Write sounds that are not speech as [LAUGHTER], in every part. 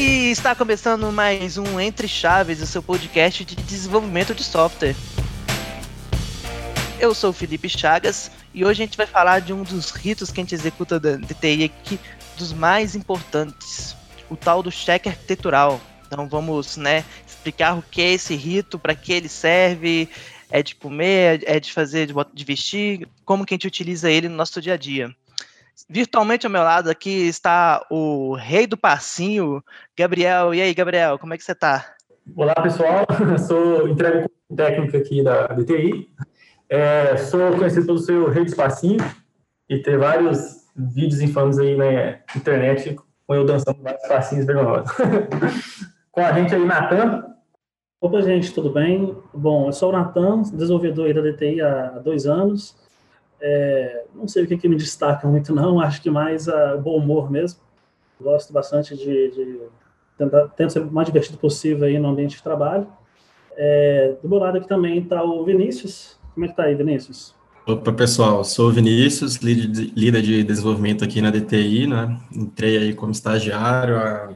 E está começando mais um Entre Chaves, o seu podcast de desenvolvimento de software. Eu sou o Felipe Chagas e hoje a gente vai falar de um dos ritos que a gente executa da DTI aqui, dos mais importantes, o tal do cheque arquitetural. Então vamos, né, explicar o que é esse rito, para que ele serve, é de comer, é de fazer, de vestir, como que a gente utiliza ele no nosso dia a dia. Virtualmente ao meu lado aqui está o rei do passinho, Gabriel. E aí, Gabriel, como é que você está? Olá, pessoal. [LAUGHS] sou entrega técnico aqui da DTI. É, sou conhecido pelo seu rei do passinho e ter vários vídeos infames aí na internet com eu dançando vários passinhos vergonhosos. [LAUGHS] com a gente aí, Natan. Opa, gente, tudo bem? Bom, eu sou o Natan, desenvolvedor aí da DTI há dois anos. É, não sei o que, que, me destaca muito, não. Acho que mais o uh, bom humor mesmo. Gosto bastante de, de tentar, ser o mais divertido possível aí no ambiente de trabalho. É, do meu lado aqui também está o Vinícius. Como é que está aí, Vinícius? Opa, pessoal, sou o Vinícius, líder de desenvolvimento aqui na DTI, né? Entrei aí como estagiário há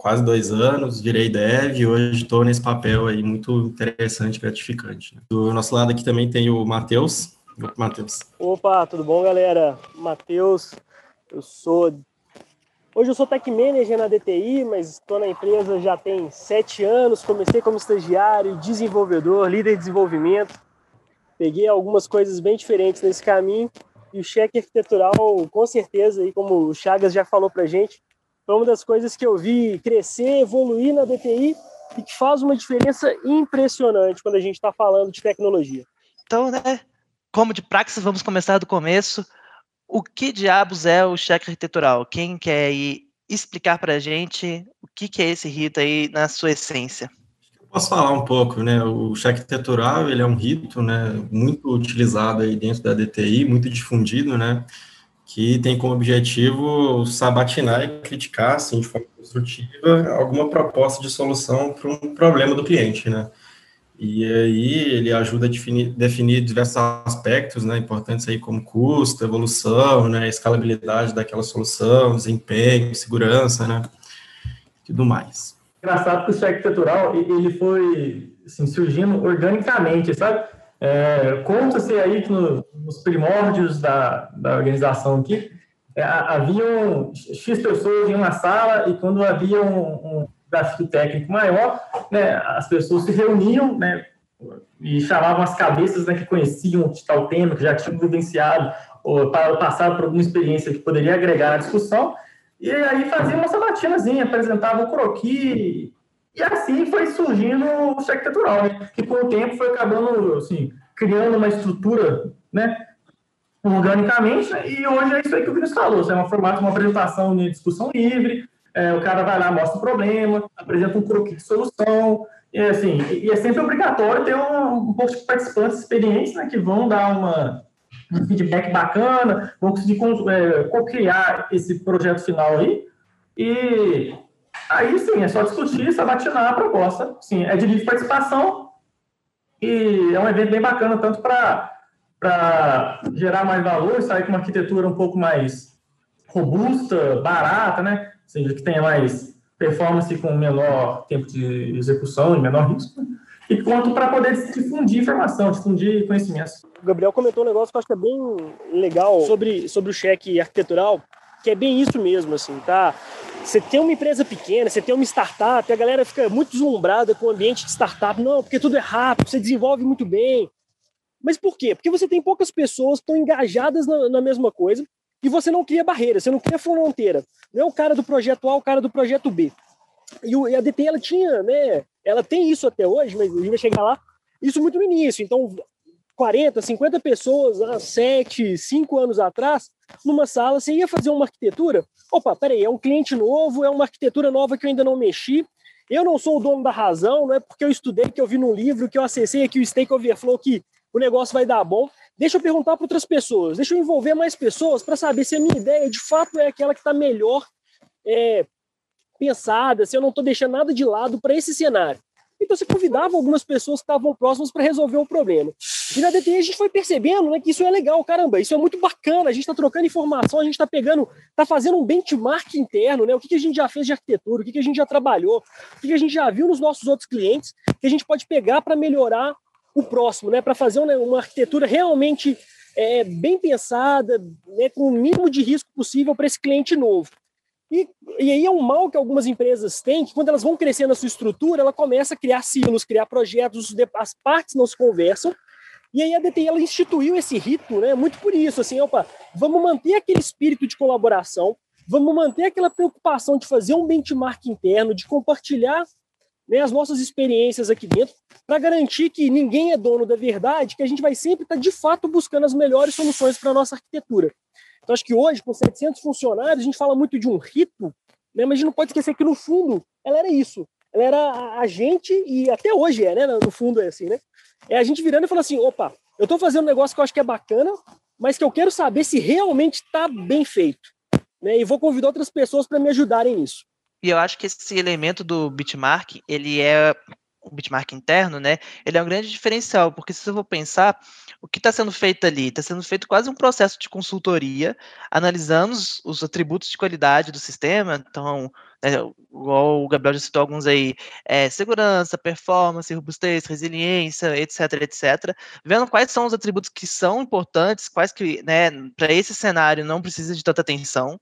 quase dois anos, virei dev e hoje estou nesse papel aí muito interessante gratificante. Né? Do nosso lado aqui também tem o Matheus, Matheus. Opa, tudo bom, galera? Matheus, eu sou. Hoje eu sou tech manager na DTI, mas estou na empresa já tem sete anos. Comecei como estagiário, desenvolvedor, líder de desenvolvimento. Peguei algumas coisas bem diferentes nesse caminho. E o cheque arquitetural, com certeza, aí, como o Chagas já falou pra gente, foi uma das coisas que eu vi crescer, evoluir na DTI e que faz uma diferença impressionante quando a gente está falando de tecnologia. Então, né, como de praxis, vamos começar do começo. O que diabos é o cheque arquitetural? Quem quer explicar para a gente o que, que é esse rito aí na sua essência? Posso falar um pouco, né? O cheque arquitetural, ele é um rito, né, muito utilizado aí dentro da DTI, muito difundido, né, que tem como objetivo sabatinar e criticar, assim, de forma construtiva, alguma proposta de solução para um problema do cliente, né? E aí ele ajuda a definir, definir diversos aspectos, né, importantes aí como custo, evolução, né, escalabilidade daquela solução, desempenho, segurança, né, tudo mais. Engraçado que o cheque arquitetural, ele foi assim, surgindo organicamente, sabe? É, Conta-se aí que no, nos primórdios da, da organização aqui, é, haviam X pessoas em uma sala e quando havia um, um desafio técnico maior, né, as pessoas se reuniam, né, e chamavam as cabeças né, que conheciam de tal tema, que já tinham vivenciado ou passado por alguma experiência que poderia agregar à discussão, e aí faziam uma sabatinazinha, apresentavam o croqui, e assim foi surgindo o arquitetural, né, que com o tempo foi acabando, assim, criando uma estrutura, né, organicamente, né, e hoje é isso aí que o Vinícius falou, é um formato, uma apresentação de discussão livre, é, o cara vai lá, mostra o problema, apresenta um croquis de solução, e, assim, e é sempre obrigatório ter um, um pouco de participantes experientes né, que vão dar uma, um feedback bacana, vão conseguir é, co-criar esse projeto final aí, e aí sim, é só discutir, sabatinar a proposta. Sim, é de livre participação e é um evento bem bacana, tanto para gerar mais valor, sair com uma arquitetura um pouco mais robusta, barata, né? Seja, que tenha mais performance com menor tempo de execução e menor risco, e quanto para poder difundir informação, difundir conhecimentos. O Gabriel comentou um negócio que eu acho que é bem legal sobre, sobre o cheque arquitetural, que é bem isso mesmo, assim, tá? Você tem uma empresa pequena, você tem uma startup, a galera fica muito deslumbrada com o ambiente de startup, não, porque tudo é rápido, você desenvolve muito bem. Mas por quê? Porque você tem poucas pessoas que estão engajadas na, na mesma coisa e você não cria barreira, você não cria fronteira. Não é o cara do projeto A, o cara do projeto B. E, a DT, ela tinha, né? Ela tem isso até hoje, mas a gente vai chegar lá. Isso muito no início. Então, 40, 50 pessoas há 7, 5 anos atrás, numa sala, você ia fazer uma arquitetura. Opa, peraí, é um cliente novo, é uma arquitetura nova que eu ainda não mexi. Eu não sou o dono da razão, não é porque eu estudei, que eu vi num livro, que eu acessei aqui o Stake Overflow, que o negócio vai dar bom. Deixa eu perguntar para outras pessoas, deixa eu envolver mais pessoas para saber se a minha ideia de fato é aquela que está melhor é, pensada, se eu não estou deixando nada de lado para esse cenário. Então você convidava algumas pessoas que estavam próximas para resolver o problema. E na DTI a gente foi percebendo né, que isso é legal, caramba, isso é muito bacana, a gente está trocando informação, a gente está pegando, está fazendo um benchmark interno, né? O que, que a gente já fez de arquitetura, o que, que a gente já trabalhou, o que, que a gente já viu nos nossos outros clientes, que a gente pode pegar para melhorar o próximo, né? Para fazer uma, arquitetura realmente é, bem pensada, né, com o mínimo de risco possível para esse cliente novo. E, e aí é um mal que algumas empresas têm, que quando elas vão crescendo a sua estrutura, ela começa a criar silos, criar projetos, as partes não se conversam, e aí a DTI ela instituiu esse rito, né, muito por isso, assim, opa, vamos manter aquele espírito de colaboração, vamos manter aquela preocupação de fazer um benchmark interno, de compartilhar né, as nossas experiências aqui dentro, para garantir que ninguém é dono da verdade, que a gente vai sempre estar, tá, de fato, buscando as melhores soluções para a nossa arquitetura. Então, acho que hoje, com 700 funcionários, a gente fala muito de um rito, né, mas a gente não pode esquecer que, no fundo, ela era isso. Ela era a gente, e até hoje é, né? No fundo é assim, né? é a gente virando e falando assim: opa, eu estou fazendo um negócio que eu acho que é bacana, mas que eu quero saber se realmente está bem feito. Né? E vou convidar outras pessoas para me ajudarem nisso. E eu acho que esse elemento do bitmark, ele é o bitmark interno, né? Ele é um grande diferencial, porque se você for pensar, o que está sendo feito ali? Está sendo feito quase um processo de consultoria, analisando os, os atributos de qualidade do sistema. Então, né, igual o Gabriel já citou alguns aí, é, segurança, performance, robustez, resiliência, etc, etc. Vendo quais são os atributos que são importantes, quais que, né, para esse cenário não precisa de tanta atenção.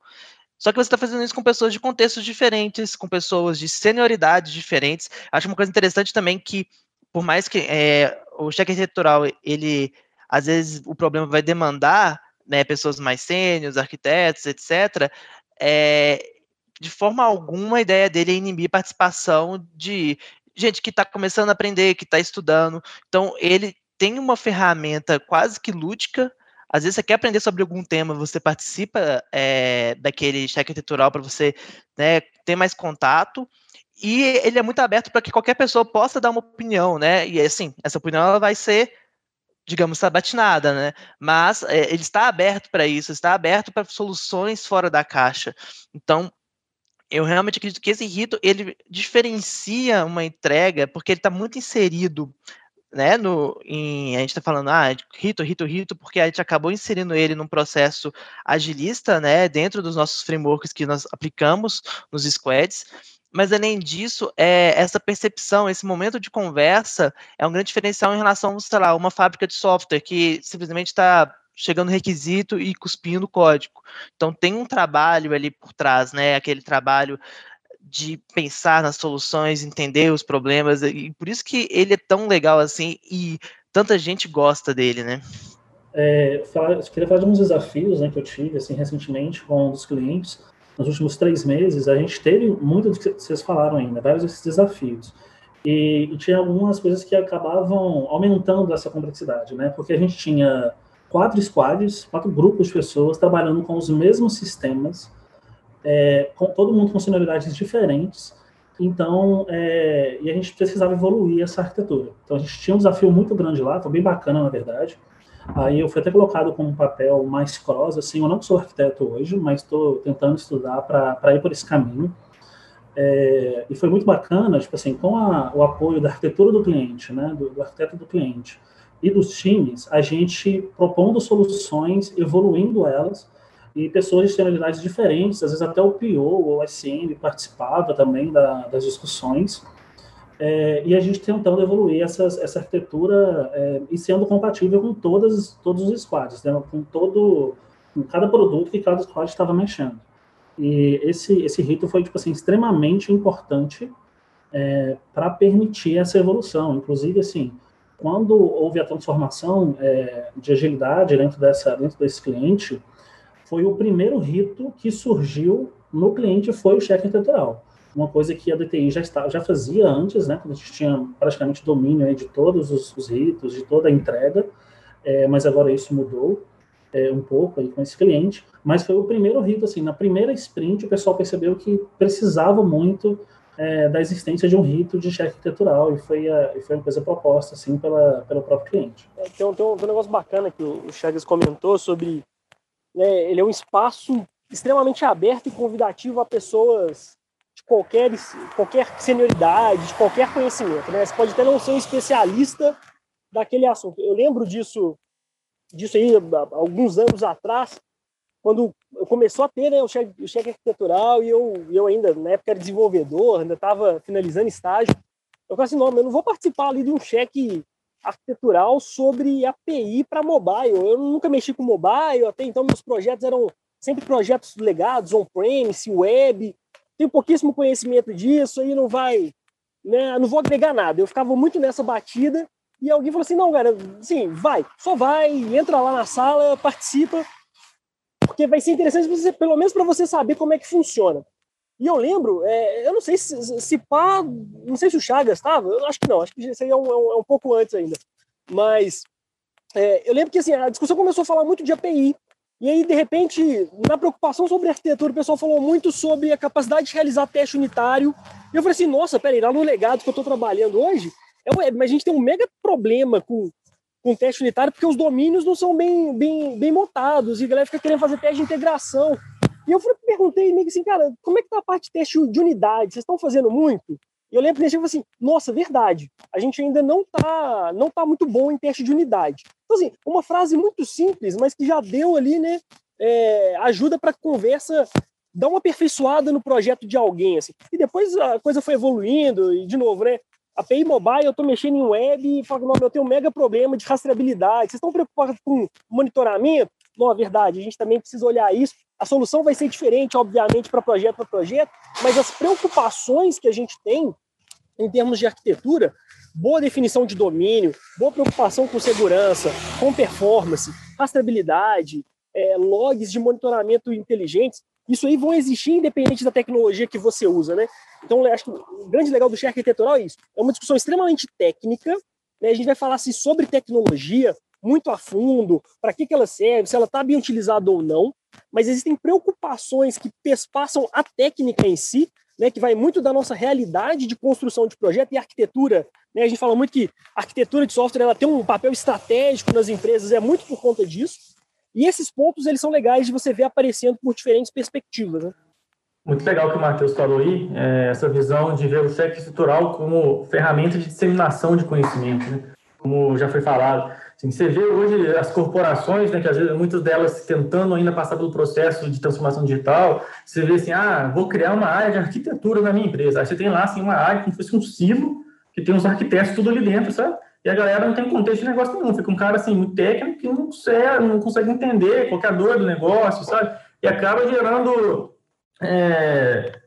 Só que você está fazendo isso com pessoas de contextos diferentes, com pessoas de senioridades diferentes. Acho uma coisa interessante também que, por mais que é, o cheque arquitetural, ele às vezes o problema vai demandar né, pessoas mais sêniores, arquitetos, etc., é, de forma alguma a ideia dele é inibir participação de gente que está começando a aprender, que está estudando. Então, ele tem uma ferramenta quase que lúdica. Às vezes você quer aprender sobre algum tema, você participa é, daquele cheque arquitetural para você né, ter mais contato. E ele é muito aberto para que qualquer pessoa possa dar uma opinião, né? E assim, essa opinião ela vai ser digamos, sabatinada, né? Mas é, ele está aberto para isso, está aberto para soluções fora da caixa. Então, eu realmente acredito que esse rito ele diferencia uma entrega porque ele está muito inserido né, no, em, a gente está falando, ah, rito, rito, rito, porque a gente acabou inserindo ele num processo agilista, né, dentro dos nossos frameworks que nós aplicamos nos squads, mas além disso, é, essa percepção, esse momento de conversa é um grande diferencial em relação, sei lá, uma fábrica de software que simplesmente está chegando requisito e cuspindo código. Então tem um trabalho ali por trás, né? Aquele trabalho de pensar nas soluções, entender os problemas, e por isso que ele é tão legal assim e tanta gente gosta dele, né? É, falar, queria falar de uns desafios né, que eu tive assim, recentemente com um dos clientes nos últimos três meses, a gente teve muito do que vocês falaram ainda, vários desses desafios. E, e, tinha algumas coisas que acabavam aumentando essa complexidade, né? Porque a gente tinha quatro squads, quatro grupos de pessoas trabalhando com os mesmos sistemas, é, com todo mundo com sonoridades diferentes. Então, é, e a gente precisava evoluir essa arquitetura. Então, a gente tinha um desafio muito grande lá, foi bem bacana, na verdade, Aí eu fui até colocado com um papel mais cross, assim, eu não sou arquiteto hoje, mas estou tentando estudar para ir por esse caminho. É, e foi muito bacana, tipo assim, com a, o apoio da arquitetura do cliente, né, do, do, arquiteto do cliente e dos times, a gente propondo soluções, evoluindo elas, e pessoas de generalidades diferentes, às vezes até o PO ou o SM participava também da, das discussões, é, e a gente tentando evoluir essas, essa arquitetura é, e sendo compatível com todas, todos os squads, né, com todo, com cada produto que cada squad estava mexendo. E esse, esse rito foi tipo assim, extremamente importante é, para permitir essa evolução. Inclusive, assim, quando houve a transformação é, de agilidade dentro, dessa, dentro desse cliente, foi o primeiro rito que surgiu no cliente, foi o cheque arquitetural uma coisa que a DTI já, está, já fazia antes, né, quando a gente tinha praticamente domínio de todos os, os ritos, de toda a entrega, é, mas agora isso mudou é, um pouco aí com esse cliente, mas foi o primeiro rito, assim, na primeira sprint o pessoal percebeu que precisava muito é, da existência de um rito de cheque arquitetural e foi, a, foi uma coisa proposta, assim, pela, pelo próprio cliente. É, tem, um, tem, um, tem um negócio bacana que o Chagas comentou sobre, né, ele é um espaço extremamente aberto e convidativo a pessoas de qualquer, qualquer senioridade, de qualquer conhecimento. Né? Você pode até não ser um especialista daquele assunto. Eu lembro disso, disso aí alguns anos atrás, quando começou a ter né, o, cheque, o cheque arquitetural e eu, eu ainda, na época, era desenvolvedor, ainda estava finalizando estágio. Eu falei assim, não, eu não vou participar ali de um cheque arquitetural sobre API para mobile. Eu nunca mexi com mobile, até então meus projetos eram sempre projetos legados, on-premise, web. Tenho pouquíssimo conhecimento disso, aí não vai, né, não vou agregar nada. Eu ficava muito nessa batida e alguém falou assim, não, cara, sim, vai, só vai, entra lá na sala, participa, porque vai ser interessante você, pelo menos para você saber como é que funciona. E eu lembro, é, eu não sei se, se pá, não sei se o Chagas estava, eu acho que não, acho que isso aí é um, é um é pouco antes ainda. Mas é, eu lembro que assim, a discussão começou a falar muito de API. E aí, de repente, na preocupação sobre arquitetura, o pessoal falou muito sobre a capacidade de realizar teste unitário. E eu falei assim, nossa, peraí, lá no legado que eu estou trabalhando hoje, é web, mas a gente tem um mega problema com, com teste unitário, porque os domínios não são bem, bem, bem montados, e a galera fica querendo fazer teste de integração. E eu perguntei meio assim, cara, como é que tá a parte de teste de unidade? Vocês estão fazendo muito? E eu lembro que ele assim, nossa, verdade, a gente ainda não tá, não tá muito bom em teste de unidade. Então, assim, uma frase muito simples, mas que já deu ali, né, é, ajuda para conversa dar uma aperfeiçoada no projeto de alguém, assim. E depois a coisa foi evoluindo, e de novo, né, API mobile, eu estou mexendo em web e falo, não, eu tenho um mega problema de rastreabilidade. Vocês estão preocupados com monitoramento? Não, é verdade, a gente também precisa olhar isso. A solução vai ser diferente, obviamente, para projeto para projeto, mas as preocupações que a gente tem em termos de arquitetura, boa definição de domínio, boa preocupação com segurança, com performance, rastreabilidade, é, logs de monitoramento inteligentes, isso aí vão existir independente da tecnologia que você usa, né? Então, acho que o grande legal do share arquitetural é isso. É uma discussão extremamente técnica, né? A gente vai falar assim, sobre tecnologia muito a fundo, para que, que ela serve, se ela está bem utilizada ou não, mas existem preocupações que passam a técnica em si, né, que vai muito da nossa realidade de construção de projeto e arquitetura. Né? A gente fala muito que a arquitetura de software ela tem um papel estratégico nas empresas, é muito por conta disso. E esses pontos eles são legais de você ver aparecendo por diferentes perspectivas. Né? Muito legal que o Matheus falou aí, é, essa visão de ver o cheque estrutural como ferramenta de disseminação de conhecimento, né? como já foi falado. Assim, você vê hoje as corporações, né, que às vezes muitas delas tentando ainda passar pelo processo de transformação digital, você vê assim, ah, vou criar uma área de arquitetura na minha empresa. Aí você tem lá assim, uma área como se fosse um silo, que tem uns arquitetos tudo ali dentro, sabe? E a galera não tem contexto de negócio nenhum, fica um cara assim, muito técnico que não consegue, não consegue entender qualquer dor do negócio, sabe? E acaba gerando é,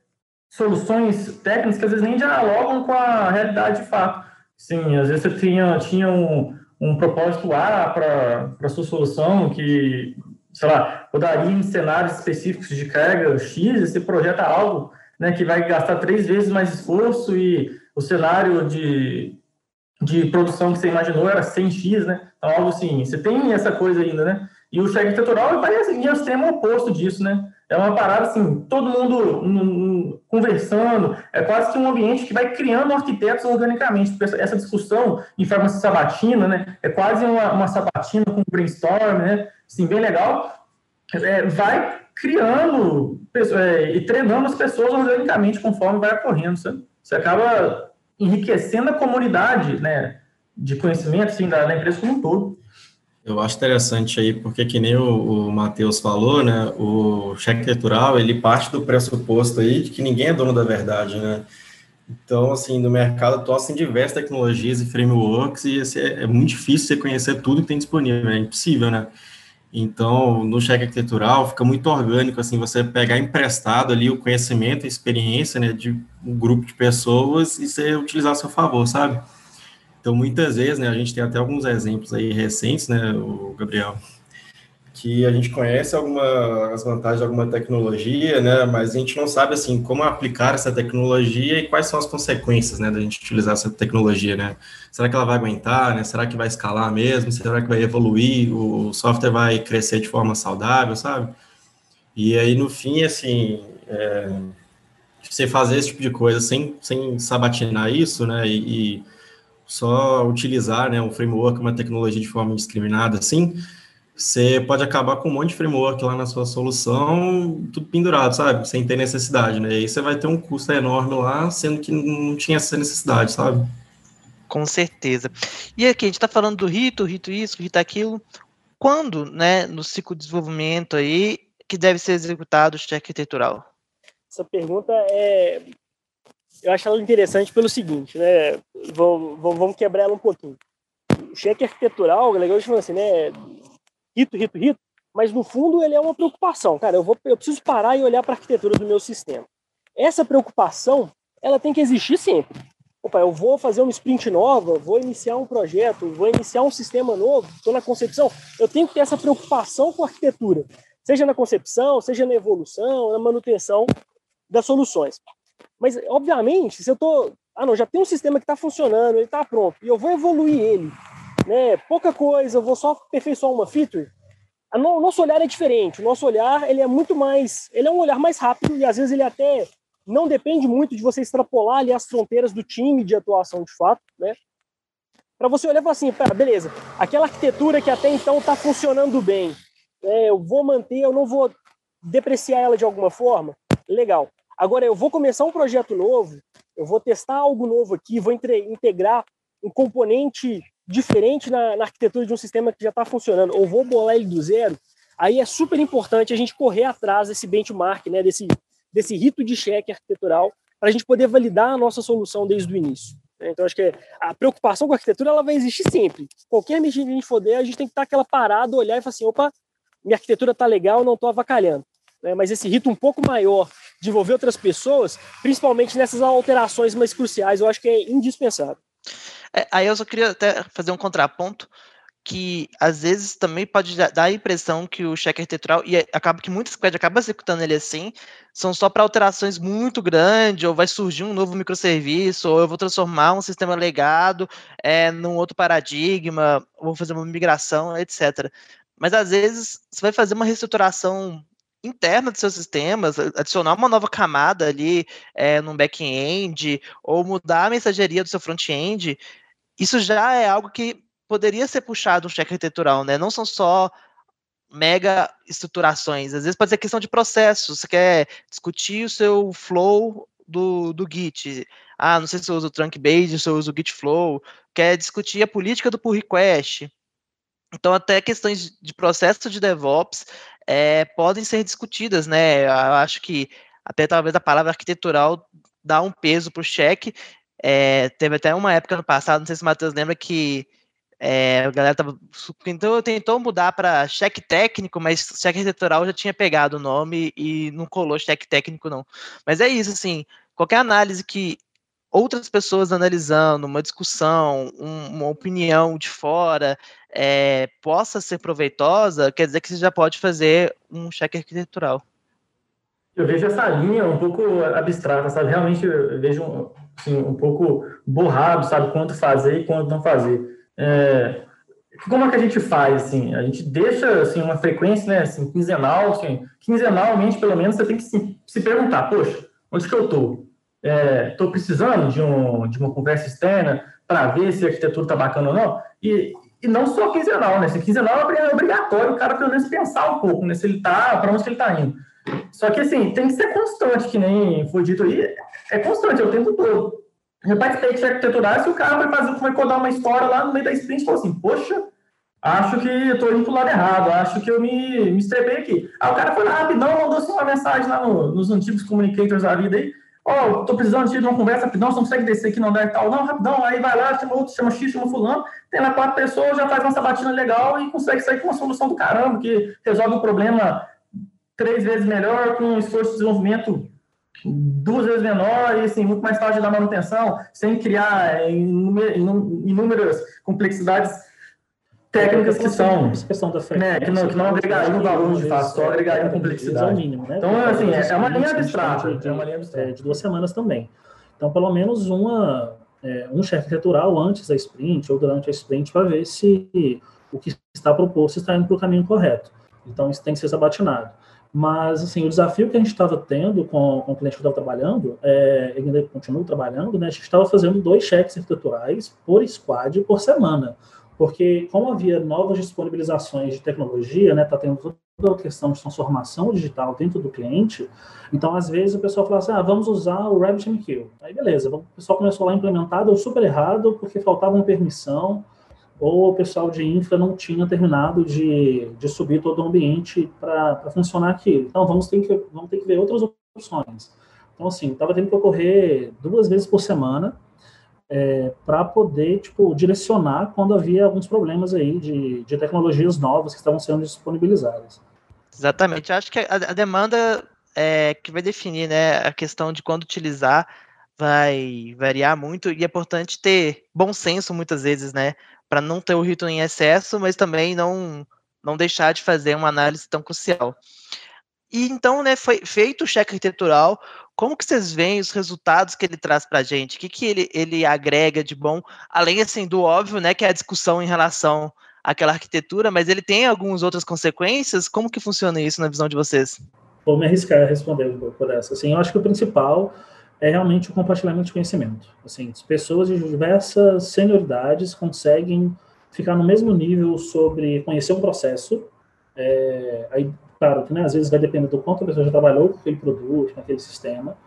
soluções técnicas que às vezes nem dialogam com a realidade de fato. Sim, às vezes você tinha, tinha um, um propósito A para a sua solução, que, sei lá, rodaria em cenários específicos de carga X, você projeta algo né, que vai gastar três vezes mais esforço e o cenário de, de produção que você imaginou era 100x, né? Então, algo assim, você tem essa coisa ainda, né? E o cheque arquitetural que é o extremo oposto disso, né? É uma parada assim, todo mundo um, um, conversando, é quase que um ambiente que vai criando arquitetos organicamente. Essa discussão em forma sabatina, né? É quase uma, uma sabatina com brainstorm, né? Assim, bem legal. É, vai criando é, e treinando as pessoas organicamente conforme vai ocorrendo. Sabe? Você acaba enriquecendo a comunidade né, de conhecimento assim, da, da empresa como um todo. Eu acho interessante aí, porque que nem o, o Matheus falou, né, o cheque arquitetural, ele parte do pressuposto aí de que ninguém é dono da verdade, né? Então, assim, no mercado atual, tem diversas tecnologias e frameworks e assim, é, é, muito difícil você conhecer tudo que tem disponível, é impossível, né? Então, no cheque arquitetural, fica muito orgânico, assim, você pegar emprestado ali o conhecimento, a experiência, né, de um grupo de pessoas e você utilizar a seu favor, sabe? Então, muitas vezes, né, a gente tem até alguns exemplos aí recentes, né, o Gabriel, que a gente conhece algumas vantagens de alguma tecnologia, né, mas a gente não sabe, assim, como aplicar essa tecnologia e quais são as consequências, né, da gente utilizar essa tecnologia, né. Será que ela vai aguentar, né, será que vai escalar mesmo, será que vai evoluir, o software vai crescer de forma saudável, sabe? E aí, no fim, assim, é, você fazer esse tipo de coisa sem, sem sabatinar isso, né, e, e só utilizar né, um framework, uma tecnologia de forma indiscriminada, assim, você pode acabar com um monte de framework lá na sua solução, tudo pendurado, sabe? Sem ter necessidade, né? E aí você vai ter um custo enorme lá, sendo que não tinha essa necessidade, sabe? Com certeza. E aqui, a gente está falando do rito, rito isso, rito aquilo. Quando, né, no ciclo de desenvolvimento aí, que deve ser executado o cheque arquitetural? Essa pergunta é. Eu acho ela interessante pelo seguinte, né? Vamos, vamos quebrar ela um pouquinho. O cheque arquitetural, legal de falar assim, né? Rito, rito, rito, mas no fundo ele é uma preocupação. Cara, eu, vou, eu preciso parar e olhar para a arquitetura do meu sistema. Essa preocupação, ela tem que existir sempre opa, eu vou fazer uma sprint nova, vou iniciar um projeto, vou iniciar um sistema novo, estou na concepção, eu tenho que ter essa preocupação com a arquitetura, seja na concepção, seja na evolução, na manutenção das soluções. Mas, obviamente, se eu estou. Ah, não, já tem um sistema que está funcionando, ele está pronto, e eu vou evoluir ele, né? Pouca coisa, eu vou só aperfeiçoar uma feature. O nosso olhar é diferente. O nosso olhar ele é muito mais. Ele é um olhar mais rápido e às vezes ele até não depende muito de você extrapolar ali as fronteiras do time de atuação de fato, né? Para você olhar e falar assim, beleza, aquela arquitetura que até então está funcionando bem, né, eu vou manter, eu não vou depreciar ela de alguma forma, legal. Agora eu vou começar um projeto novo, eu vou testar algo novo aqui, vou integrar um componente diferente na, na arquitetura de um sistema que já está funcionando, ou vou bolar ele do zero, aí é super importante a gente correr atrás desse benchmark, né, desse desse rito de cheque arquitetural para a gente poder validar a nossa solução desde o início. Né? Então, acho que a preocupação com a arquitetura ela vai existir sempre. Qualquer medida que a gente for der, a gente tem que estar aquela parada, olhar e falar assim: opa, minha arquitetura está legal, não estou avacalhando. Né? Mas esse rito um pouco maior de envolver outras pessoas, principalmente nessas alterações mais cruciais, eu acho que é indispensável. É, aí eu só queria até fazer um contraponto que às vezes também pode dar a impressão que o cheque arquitetural, e acaba que muitas squad acabam executando ele assim, são só para alterações muito grandes, ou vai surgir um novo microserviço, ou eu vou transformar um sistema legado é, num outro paradigma, ou vou fazer uma migração, etc. Mas às vezes você vai fazer uma reestruturação interna dos seus sistemas, adicionar uma nova camada ali é, no back-end, ou mudar a mensageria do seu front-end, isso já é algo que poderia ser puxado um cheque arquitetural, né? Não são só mega estruturações. Às vezes pode ser questão de processo. Você quer discutir o seu flow do, do Git. Ah, não sei se eu uso o trunk base, se eu uso o Git flow. Quer discutir a política do pull request. Então, até questões de processo de DevOps é, podem ser discutidas, né? Eu acho que até talvez a palavra arquitetural dá um peso para o cheque. É, teve até uma época no passado, não sei se o Matheus lembra, que é, a galera tava, tentou, tentou mudar para cheque técnico, mas cheque arquitetural já tinha pegado o nome e não colou cheque técnico, não. Mas é isso, assim, qualquer análise que outras pessoas analisando, uma discussão, um, uma opinião de fora é, possa ser proveitosa, quer dizer que você já pode fazer um cheque arquitetural. Eu vejo essa linha um pouco abstrata, sabe? Realmente eu vejo assim, um pouco borrado, sabe? Quanto fazer e quanto não fazer. É, como é que a gente faz, assim? A gente deixa, assim, uma frequência, né, assim, quinzenal, assim, quinzenalmente, pelo menos, você tem que se, se perguntar, poxa, onde que eu estou? Estou é, precisando de, um, de uma conversa externa para ver se a arquitetura está bacana ou não? E, e não só quinzenal, né? Assim, quinzenal é obrigatório o cara, pelo menos, pensar um pouco, né? Se ele está, para onde ele está indo. Só que, assim, tem que ser constante, que nem foi dito aí, é constante, é o tempo todo. Eu participei de arquiteturais e o cara vai fazer, vai codar uma história lá no meio da sprint e falou assim, poxa, acho que eu tô indo pro lado errado, acho que eu me, me estrepei aqui. Aí o cara foi lá rapidão, mandou assim uma mensagem lá no, nos antigos communicators da vida aí, ó, oh, tô precisando de uma conversa rapidão, você não consegue descer aqui não dá e tal. Não, rapidão, aí vai lá, chama outro, chama X, chama fulano, tem lá quatro pessoas, já faz uma sabatina legal e consegue sair com uma solução do caramba, que resolve o problema três vezes melhor, com um esforço de desenvolvimento duas vezes menor e assim, muito mais fácil da manutenção, sem criar inúmeras complexidades técnicas que são questão da né, que não, que não agregariam valor de fato, só agregariam complexidade. Mínimo, né? Então, assim, é, é uma linha abstrata. De, é uma linha abstrata. É, de duas semanas também. Então, pelo menos uma, é, um chefe retural antes da sprint ou durante a sprint para ver se o que está proposto está indo para o caminho correto. Então, isso tem que ser sabatinado. Mas, assim, o desafio que a gente estava tendo com, com o cliente que estava trabalhando, é, ainda continua trabalhando, né, a gente estava fazendo dois cheques arquiteturais por squad por semana. Porque, como havia novas disponibilizações de tecnologia, né, está tendo toda a questão de transformação digital dentro do cliente, então às vezes o pessoal fala assim, ah, vamos usar o RabbitMQ. Aí beleza, o pessoal começou lá a implementar, deu super errado porque faltava uma permissão, ou o pessoal de infra não tinha terminado de, de subir todo o ambiente para funcionar aquilo. Então vamos ter, que, vamos ter que ver outras opções. Então assim, estava tendo que ocorrer duas vezes por semana, é, para poder tipo direcionar quando havia alguns problemas aí de, de tecnologias novas que estavam sendo disponibilizadas. Exatamente, acho que a, a demanda é que vai definir, né, a questão de quando utilizar vai variar muito e é importante ter bom senso muitas vezes, né, para não ter o rito em excesso, mas também não não deixar de fazer uma análise tão crucial. E então, né, foi feito o cheque arquitetural, como que vocês veem os resultados que ele traz para a gente? O que, que ele, ele agrega de bom, além assim do óbvio, né, que é a discussão em relação àquela arquitetura, mas ele tem algumas outras consequências? Como que funciona isso na visão de vocês? Vou me arriscar a responder um pouco por essa. Assim, eu acho que o principal é realmente o compartilhamento de conhecimento. Assim, pessoas de diversas senioridades conseguem ficar no mesmo nível sobre conhecer um processo. É, Claro que né, às vezes vai depender do quanto a pessoa já trabalhou com aquele produto, com aquele sistema,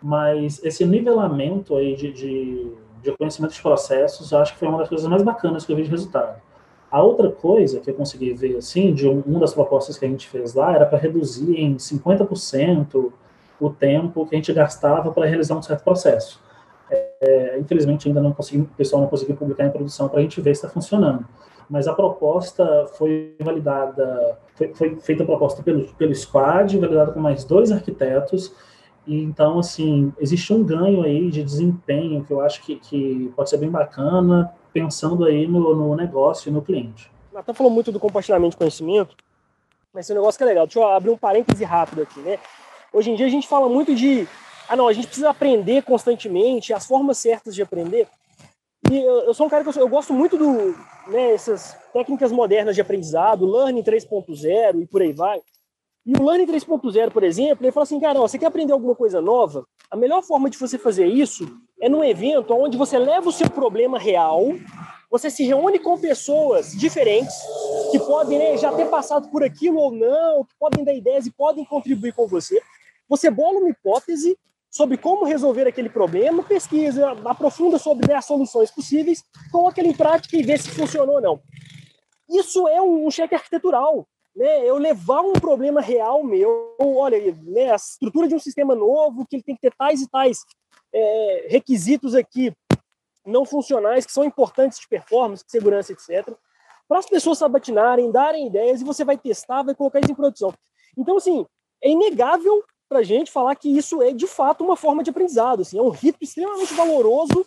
mas esse nivelamento aí de, de, de conhecimento de processos, eu acho que foi uma das coisas mais bacanas que eu vi de resultado. A outra coisa que eu consegui ver, assim, de um, uma das propostas que a gente fez lá, era para reduzir em 50% o tempo que a gente gastava para realizar um certo processo. É, infelizmente, ainda não consegui, o pessoal não conseguiu publicar em produção para a gente ver se está funcionando mas a proposta foi validada, foi, foi feita a proposta pelo, pelo Squad, validada com mais dois arquitetos, e então, assim, existe um ganho aí de desempenho que eu acho que, que pode ser bem bacana, pensando aí no, no negócio e no cliente. Natan falou muito do compartilhamento de conhecimento, mas esse é um negócio que é legal. Deixa eu abrir um parêntese rápido aqui, né? Hoje em dia a gente fala muito de, ah não, a gente precisa aprender constantemente, as formas certas de aprender. E eu, eu sou um cara que eu, eu gosto muito do, né, essas técnicas modernas de aprendizado, Learning 3.0 e por aí vai. E o Learning 3.0, por exemplo, ele fala assim, cara, ó, você quer aprender alguma coisa nova? A melhor forma de você fazer isso é num evento onde você leva o seu problema real, você se reúne com pessoas diferentes, que podem né, já ter passado por aquilo ou não, que podem dar ideias e podem contribuir com você. Você bola uma hipótese sobre como resolver aquele problema, pesquisa, aprofunda sobre né, as soluções possíveis, coloca ele em prática e vê se funcionou ou não. Isso é um, cheque arquitetural. Né? Eu levar um problema real meu, olha, né, a estrutura de um sistema novo, que ele tem que ter tais e tais é, requisitos aqui não funcionais, que são importantes de performance, de segurança, etc., para as pessoas sabatinarem, darem ideias, e você vai testar, vai colocar isso em produção. Então, assim, é inegável para a gente falar que isso é de fato uma forma de aprendizado, assim, é um rito extremamente valoroso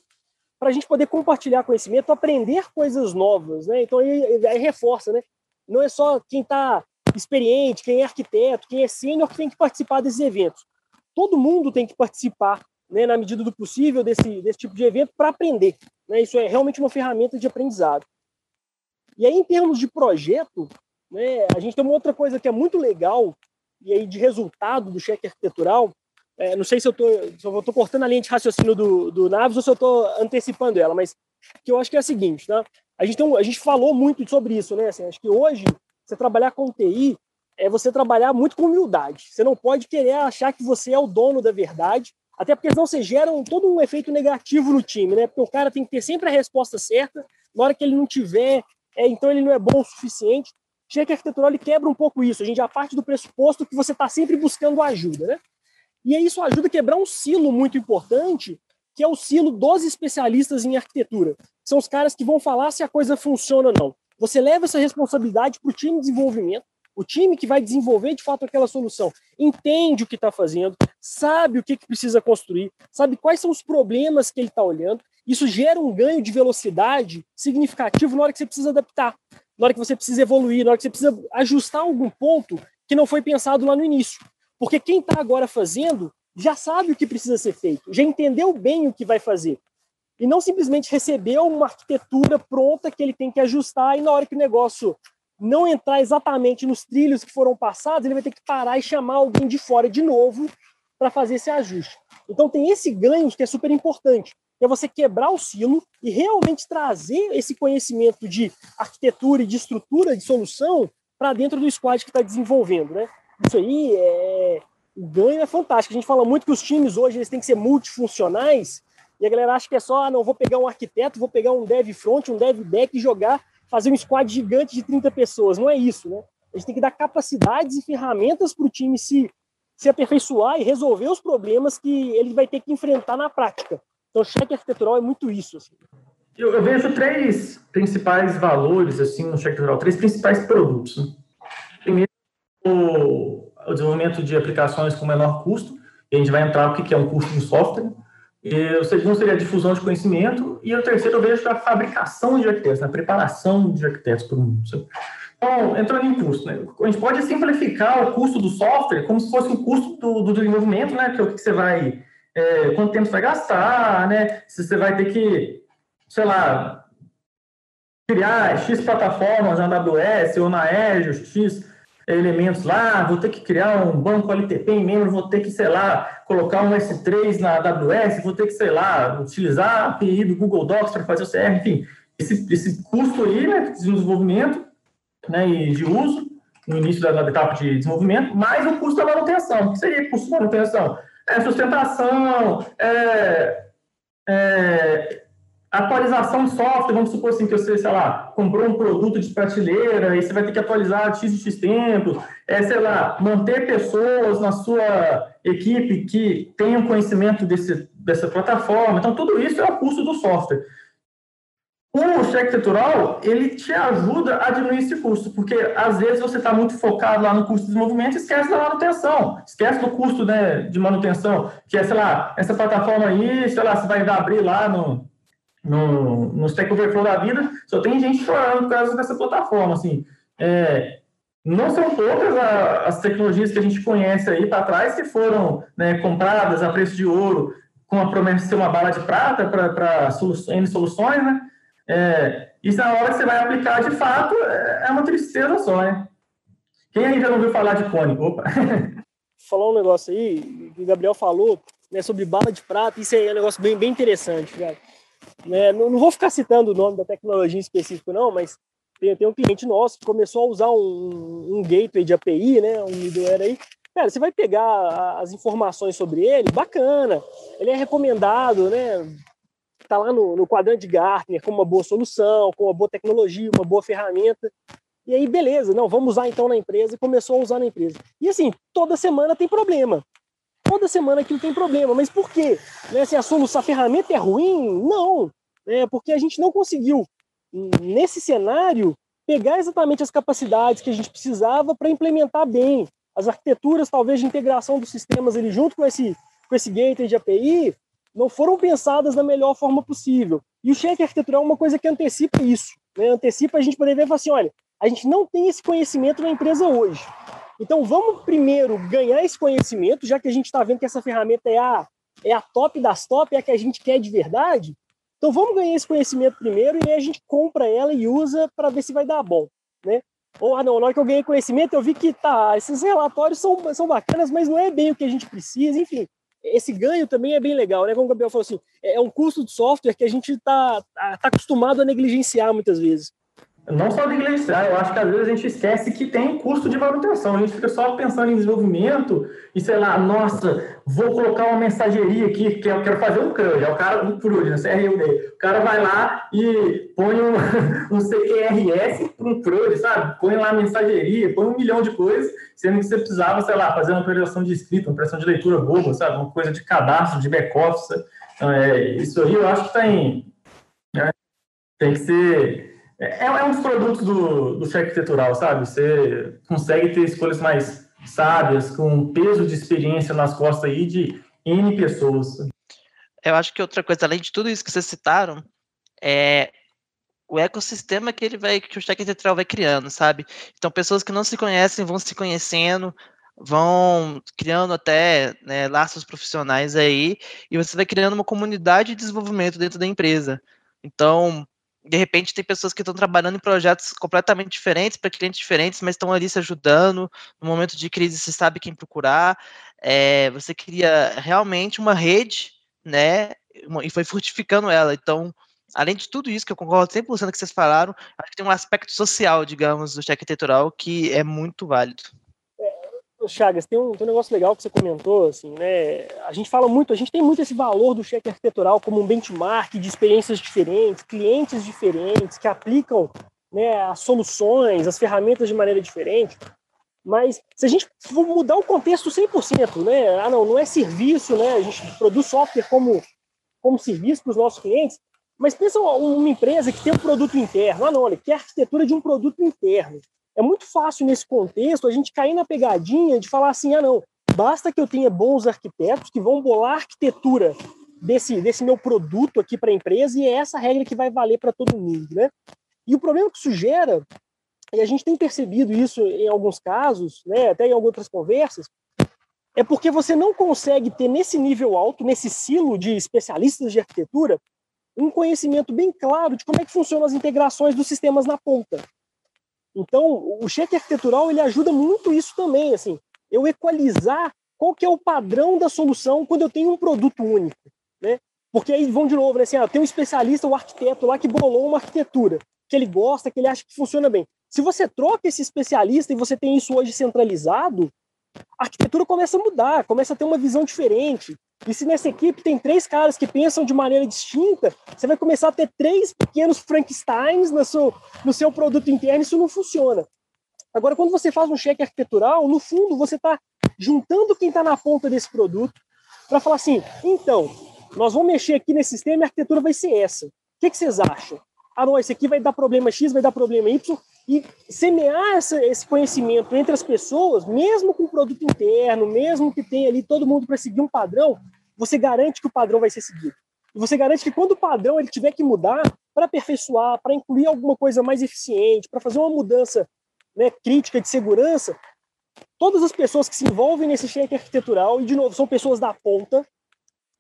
para a gente poder compartilhar conhecimento, aprender coisas novas, né? Então aí, aí reforça, né? Não é só quem está experiente, quem é arquiteto, quem é sênior que tem que participar desses eventos. Todo mundo tem que participar, né, na medida do possível, desse, desse tipo de evento para aprender. Né? Isso é realmente uma ferramenta de aprendizado. E aí, em termos de projeto, né, a gente tem uma outra coisa que é muito legal e aí de resultado do cheque arquitetural, é, não sei se eu estou cortando a linha de raciocínio do, do Naves ou se eu estou antecipando ela, mas que eu acho que é a seguinte, tá? A gente, tem, a gente falou muito sobre isso, né? Assim, acho que hoje, você trabalhar com TI é você trabalhar muito com humildade. Você não pode querer achar que você é o dono da verdade, até porque senão você gera um, todo um efeito negativo no time, né? Porque o cara tem que ter sempre a resposta certa, na hora que ele não tiver, é, então ele não é bom o suficiente. Cheque arquitetural ele quebra um pouco isso. A gente já parte do pressuposto que você está sempre buscando ajuda, né? E aí isso ajuda a quebrar um silo muito importante, que é o silo dos especialistas em arquitetura. São os caras que vão falar se a coisa funciona ou não. Você leva essa responsabilidade para o time de desenvolvimento, o time que vai desenvolver de fato aquela solução entende o que está fazendo, sabe o que, que precisa construir, sabe quais são os problemas que ele está olhando. Isso gera um ganho de velocidade significativo na hora que você precisa adaptar na hora que você precisa evoluir, na hora que você precisa ajustar algum ponto que não foi pensado lá no início. Porque quem está agora fazendo já sabe o que precisa ser feito, já entendeu bem o que vai fazer. E não simplesmente recebeu uma arquitetura pronta que ele tem que ajustar e na hora que o negócio não entrar exatamente nos trilhos que foram passados, ele vai ter que parar e chamar alguém de fora de novo para fazer esse ajuste. Então tem esse ganho que é super importante é você quebrar o silo e realmente trazer esse conhecimento de arquitetura e de estrutura de solução para dentro do squad que está desenvolvendo, né? Isso aí é o ganho é fantástico. A gente fala muito que os times hoje eles têm que ser multifuncionais e a galera acha que é só, ah, não, vou pegar um arquiteto, vou pegar um dev front, um dev back e jogar, fazer um squad gigante de 30 pessoas. Não é isso, né? A gente tem que dar capacidades e ferramentas para o time se, se aperfeiçoar e resolver os problemas que ele vai ter que enfrentar na prática. Então, cheque arquitetural é muito isso. Assim. Eu, eu, vejo três principais valores assim no cheque arquitetural, três principais produtos. Né? Primeiro, o, o, desenvolvimento de aplicações com menor custo, e a gente vai entrar o que é um custo de software. E, o segundo seria a difusão de conhecimento, e o terceiro eu vejo a fabricação de arquitetos, a preparação de arquitetos para o mundo. Então, entrando em custo, né? a gente pode simplificar o custo do software como se fosse o custo do, do desenvolvimento, né? que é o que você vai, é, quanto tempo você vai gastar, né? se você vai ter que, sei lá, criar X plataformas na AWS ou na Azure, X elementos lá, vou ter que criar um banco LTP em membro, vou ter que, sei lá, colocar um S3 na AWS, vou ter que, sei lá, utilizar a API do Google Docs para fazer o CR, enfim, esse, esse custo aí, né, de desenvolvimento, né, e de uso no início da, da, etapa de desenvolvimento, mais o custo da manutenção. O que seria custo de manutenção? É sustentação, é, é, atualização de software, vamos supor assim, que você, sei lá, comprou um produto de prateleira e você vai ter que atualizar de X em X tempo, é, sei lá, manter pessoas na sua equipe que tenham conhecimento desse, dessa plataforma. Então, tudo isso é o custo do software. O cheque arquitetural, ele te ajuda a diminuir esse custo, porque às vezes você está muito focado lá no custo de desenvolvimento e esquece da manutenção, esquece do custo né, de manutenção, que é, sei lá, essa plataforma aí, sei lá, você vai abrir lá no, no, no Stack Overflow da vida, só tem gente chorando por causa dessa plataforma, assim. É, não são poucas a, as tecnologias que a gente conhece aí para trás que foram né, compradas a preço de ouro, com a promessa de ser uma bala de prata para soluções, soluções, né? É, isso na hora que você vai aplicar de fato é, é uma tristeza só, né? Quem ainda não ouviu falar de cone? Opa! [LAUGHS] Falar um negócio aí, que o Gabriel falou, né, sobre bala de prata, isso aí é um negócio bem, bem interessante, cara. Né, não, não, vou ficar citando o nome da tecnologia em específico, não, mas tem, tem um cliente nosso que começou a usar um, um gateway de API, né, um middleware aí. Cara, você vai pegar as informações sobre ele, bacana. Ele é recomendado, né? Está lá no, no quadrante de Gartner como uma boa solução, com uma boa tecnologia, uma boa ferramenta. E aí, beleza, não, vamos usar então na empresa, e começou a usar na empresa. E assim, toda semana tem problema. Toda semana aquilo tem problema. Mas por quê? Né, se a solução, a ferramenta é ruim? Não. É porque a gente não conseguiu, nesse cenário, pegar exatamente as capacidades que a gente precisava para implementar bem. As arquiteturas, talvez, de integração dos sistemas ali junto com esse, com esse gateway de API, não foram pensadas da melhor forma possível. E o cheque arquitetural é uma coisa que antecipa isso. Né? Antecipa a gente poder ver e falar assim, olha, a gente não tem esse conhecimento na empresa hoje. Então vamos primeiro ganhar esse conhecimento, já que a gente está vendo que essa ferramenta é a, é a top das top, é a que a gente quer de verdade. Então vamos ganhar esse conhecimento primeiro e aí a gente compra ela e usa para ver se vai dar bom. Né? Ou, ah, não, na hora que eu ganhei conhecimento, eu vi que tá, esses relatórios são, são bacanas, mas não é bem o que a gente precisa, enfim esse ganho também é bem legal, né? Como o Gabriel falou assim, é um custo de software que a gente está tá acostumado a negligenciar muitas vezes. Não só negligenciar, eu acho que às vezes a gente esquece que tem custo de manutenção. A gente fica só pensando em desenvolvimento e, sei lá, nossa, vou colocar uma mensageria aqui, que eu quero fazer um CRUD, é o cara, um CRUD, né, CRUD. O cara vai lá e põe um, [LAUGHS] um CQRS para um CRUD, sabe? Põe lá mensageria, põe um milhão de coisas, sendo que você precisava, sei lá, fazer uma operação de escrita, uma operação de leitura boba, sabe? Uma coisa de cadastro, de back-office. Então, é, isso aí eu acho que tem, né? tem que ser é, é um dos produtos do, do cheque arquitetural, sabe? Você consegue ter escolhas mais sábias, com peso de experiência nas costas aí de N pessoas. Eu acho que outra coisa, além de tudo isso que vocês citaram, é o ecossistema que ele vai, que o cheque arquitetural vai criando, sabe? Então, pessoas que não se conhecem vão se conhecendo, vão criando até né, laços profissionais aí, e você vai criando uma comunidade de desenvolvimento dentro da empresa. Então, de repente tem pessoas que estão trabalhando em projetos completamente diferentes, para clientes diferentes, mas estão ali se ajudando. No momento de crise, você sabe quem procurar. É, você cria realmente uma rede, né? E foi fortificando ela. Então, além de tudo isso, que eu concordo 100% que vocês falaram, acho que tem um aspecto social, digamos, do cheque arquitetural que é muito válido. Chagas, tem um, tem um negócio legal que você comentou, assim, né? A gente fala muito, a gente tem muito esse valor do cheque arquitetural como um benchmark de experiências diferentes, clientes diferentes, que aplicam né, as soluções, as ferramentas de maneira diferente. Mas se a gente for mudar o contexto 100%, né? Ah, não, não é serviço, né? A gente produz software como, como serviço para os nossos clientes. Mas pensa uma empresa que tem um produto interno. Ah, não, olha, que é a arquitetura de um produto interno. É muito fácil nesse contexto a gente cair na pegadinha de falar assim: ah, não, basta que eu tenha bons arquitetos que vão bolar a arquitetura desse, desse meu produto aqui para a empresa e é essa regra que vai valer para todo mundo, né? E o problema que isso gera, e a gente tem percebido isso em alguns casos, né, até em outras conversas, é porque você não consegue ter nesse nível alto, nesse silo de especialistas de arquitetura, um conhecimento bem claro de como é que funcionam as integrações dos sistemas na ponta. Então, o cheque arquitetural ele ajuda muito isso também, assim, eu equalizar qual que é o padrão da solução quando eu tenho um produto único, né? Porque aí vão de novo, né, assim, ah, tem um especialista, um arquiteto lá que bolou uma arquitetura que ele gosta, que ele acha que funciona bem. Se você troca esse especialista e você tem isso hoje centralizado, a arquitetura começa a mudar, começa a ter uma visão diferente. E se nessa equipe tem três caras que pensam de maneira distinta, você vai começar a ter três pequenos Frankensteins no seu, no seu produto interno, isso não funciona. Agora, quando você faz um cheque arquitetural, no fundo você está juntando quem está na ponta desse produto para falar assim: então, nós vamos mexer aqui nesse sistema e a arquitetura vai ser essa. O que, que vocês acham? Ah, não, esse aqui vai dar problema X, vai dar problema Y. E semear essa, esse conhecimento entre as pessoas, mesmo com o produto interno, mesmo que tenha ali todo mundo para seguir um padrão, você garante que o padrão vai ser seguido. E você garante que quando o padrão ele tiver que mudar, para aperfeiçoar, para incluir alguma coisa mais eficiente, para fazer uma mudança né, crítica de segurança, todas as pessoas que se envolvem nesse cheque arquitetural, e de novo, são pessoas da ponta,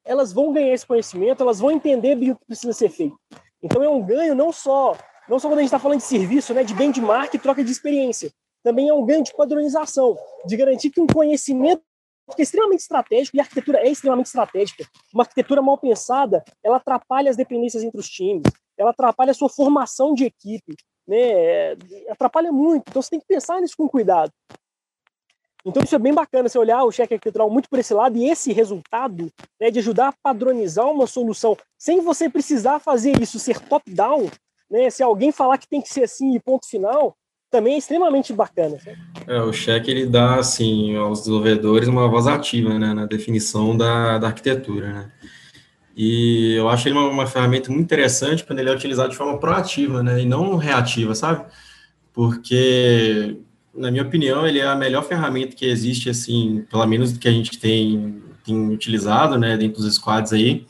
elas vão ganhar esse conhecimento, elas vão entender bem o que precisa ser feito. Então é um ganho não só não só quando a gente está falando de serviço, né, de benchmark e troca de experiência. Também é um ganho de padronização, de garantir que um conhecimento que é extremamente estratégico, e a arquitetura é extremamente estratégica. Uma arquitetura mal pensada, ela atrapalha as dependências entre os times, ela atrapalha a sua formação de equipe, né? atrapalha muito. Então você tem que pensar nisso com cuidado. Então isso é bem bacana, você olhar o cheque arquitetural muito por esse lado e esse resultado né, de ajudar a padronizar uma solução sem você precisar fazer isso ser top-down, né? Se alguém falar que tem que ser assim e ponto final, também é extremamente bacana. É, o cheque ele dá assim aos desenvolvedores uma voz ativa né, na definição da, da arquitetura, né? E eu acho ele uma, uma, ferramenta muito interessante quando ele é utilizado de forma proativa, né, e não reativa, sabe? Porque, na minha opinião, ele é a melhor ferramenta que existe, assim, pelo menos que a gente tem, tem utilizado, né, dentro dos squads aí,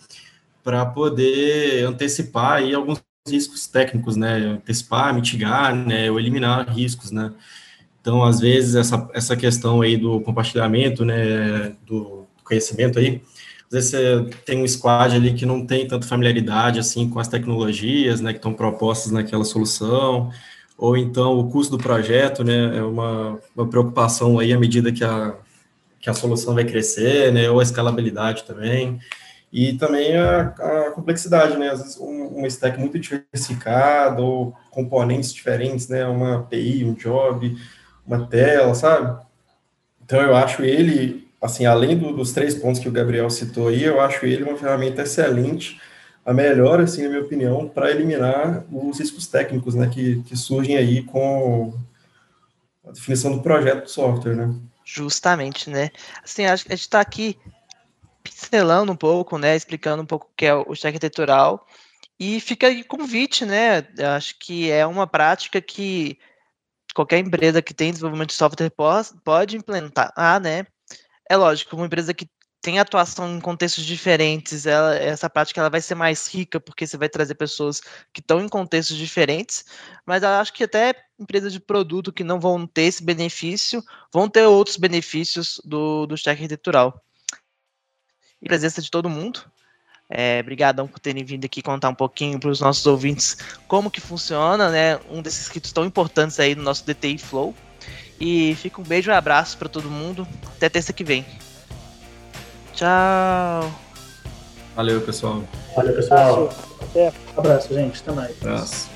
para poder antecipar aí alguns riscos técnicos, né? Antecipar, mitigar, né? Ou eliminar riscos, né? Então, às vezes, essa, essa questão aí do compartilhamento, né? Do conhecimento aí, às vezes você tem um squad ali que não tem tanta familiaridade, assim, com as tecnologias, né? Que estão propostas naquela solução, ou então o custo do projeto, né? É uma, uma preocupação aí à medida que a, que a solução vai crescer, né? Ou a escalabilidade também. E também a, a complexidade, né? Às vezes um, um stack muito diversificado, ou componentes diferentes, né? Uma API, um job, uma tela, sabe? Então eu acho ele, assim, além do, dos três pontos que o Gabriel citou aí, eu acho ele uma ferramenta excelente, a melhor, assim, na minha opinião, para eliminar os riscos técnicos, né? Que, que surgem aí com a definição do projeto do software, né? Justamente, né? Assim, a gente está aqui pincelando um pouco, né, explicando um pouco o que é o cheque arquitetural. E fica aí convite, né? Eu acho que é uma prática que qualquer empresa que tem desenvolvimento de software pode implementar, ah, né? É lógico, uma empresa que tem atuação em contextos diferentes, ela, essa prática ela vai ser mais rica porque você vai trazer pessoas que estão em contextos diferentes, mas eu acho que até empresas de produto que não vão ter esse benefício vão ter outros benefícios do, do cheque arquitetural e presença de todo mundo. É, obrigadão por terem vindo aqui contar um pouquinho para os nossos ouvintes como que funciona, né? Um desses kits tão importantes aí no nosso DTI Flow. E fica um beijo e um abraço para todo mundo. Até terça que vem. Tchau. Valeu, pessoal. Valeu, pessoal. Abraço, gente. Até mais. Abraço.